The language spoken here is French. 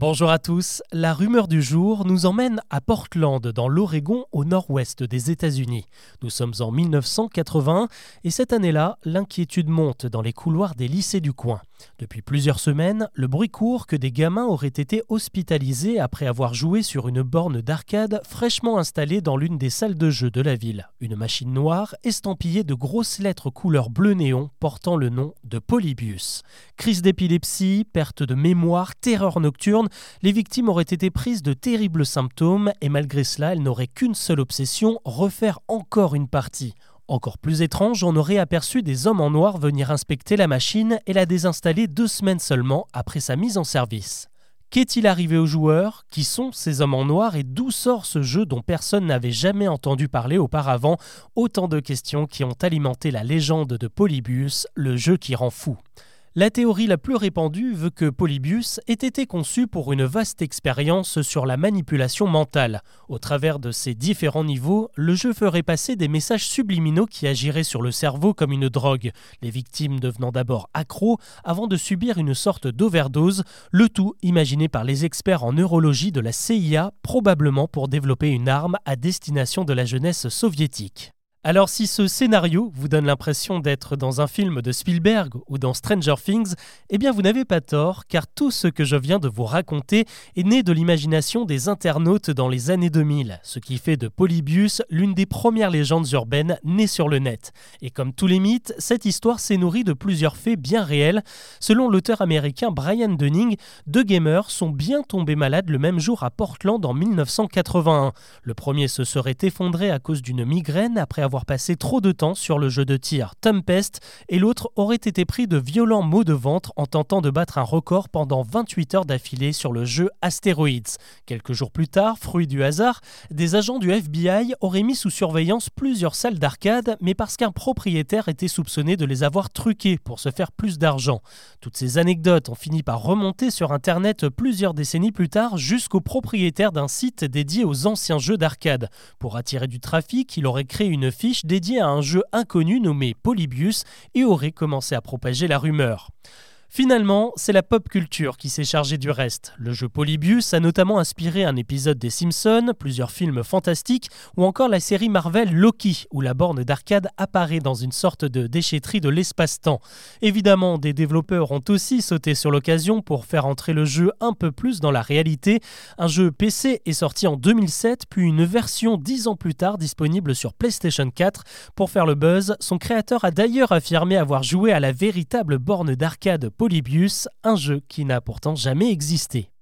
Bonjour à tous, la rumeur du jour nous emmène à Portland dans l'Oregon au nord-ouest des États-Unis. Nous sommes en 1980 et cette année-là, l'inquiétude monte dans les couloirs des lycées du coin. Depuis plusieurs semaines, le bruit court que des gamins auraient été hospitalisés après avoir joué sur une borne d'arcade fraîchement installée dans l'une des salles de jeu de la ville. Une machine noire estampillée de grosses lettres couleur bleu néon portant le nom de Polybius. Crise d'épilepsie, perte de mémoire, terreur nocturne, les victimes auraient été prises de terribles symptômes et malgré cela, elles n'auraient qu'une seule obsession, refaire encore une partie. Encore plus étrange, on aurait aperçu des hommes en noir venir inspecter la machine et la désinstaller deux semaines seulement après sa mise en service. Qu'est-il arrivé aux joueurs? Qui sont ces hommes en noir et d'où sort ce jeu dont personne n'avait jamais entendu parler auparavant? Autant de questions qui ont alimenté la légende de Polybius, le jeu qui rend fou. La théorie la plus répandue veut que Polybius ait été conçu pour une vaste expérience sur la manipulation mentale. Au travers de ses différents niveaux, le jeu ferait passer des messages subliminaux qui agiraient sur le cerveau comme une drogue, les victimes devenant d'abord accros avant de subir une sorte d'overdose, le tout imaginé par les experts en neurologie de la CIA, probablement pour développer une arme à destination de la jeunesse soviétique. Alors si ce scénario vous donne l'impression d'être dans un film de Spielberg ou dans Stranger Things, eh bien vous n'avez pas tort, car tout ce que je viens de vous raconter est né de l'imagination des internautes dans les années 2000, ce qui fait de Polybius l'une des premières légendes urbaines nées sur le net. Et comme tous les mythes, cette histoire s'est nourrie de plusieurs faits bien réels. Selon l'auteur américain Brian Dunning, deux gamers sont bien tombés malades le même jour à Portland en 1981. Le premier se serait effondré à cause d'une migraine après avoir passé trop de temps sur le jeu de tir Tempest et l'autre aurait été pris de violents maux de ventre en tentant de battre un record pendant 28 heures d'affilée sur le jeu Asteroids. Quelques jours plus tard, fruit du hasard, des agents du FBI auraient mis sous surveillance plusieurs salles d'arcade, mais parce qu'un propriétaire était soupçonné de les avoir truquées pour se faire plus d'argent. Toutes ces anecdotes ont fini par remonter sur Internet plusieurs décennies plus tard jusqu'au propriétaire d'un site dédié aux anciens jeux d'arcade. Pour attirer du trafic, il aurait créé une fiche dédiée à un jeu inconnu nommé Polybius et aurait commencé à propager la rumeur. Finalement, c'est la pop culture qui s'est chargée du reste. Le jeu Polybius a notamment inspiré un épisode des Simpsons, plusieurs films fantastiques ou encore la série Marvel Loki, où la borne d'arcade apparaît dans une sorte de déchetterie de l'espace-temps. Évidemment, des développeurs ont aussi sauté sur l'occasion pour faire entrer le jeu un peu plus dans la réalité. Un jeu PC est sorti en 2007, puis une version dix ans plus tard disponible sur PlayStation 4. Pour faire le buzz, son créateur a d'ailleurs affirmé avoir joué à la véritable borne d'arcade Polybius, un jeu qui n'a pourtant jamais existé.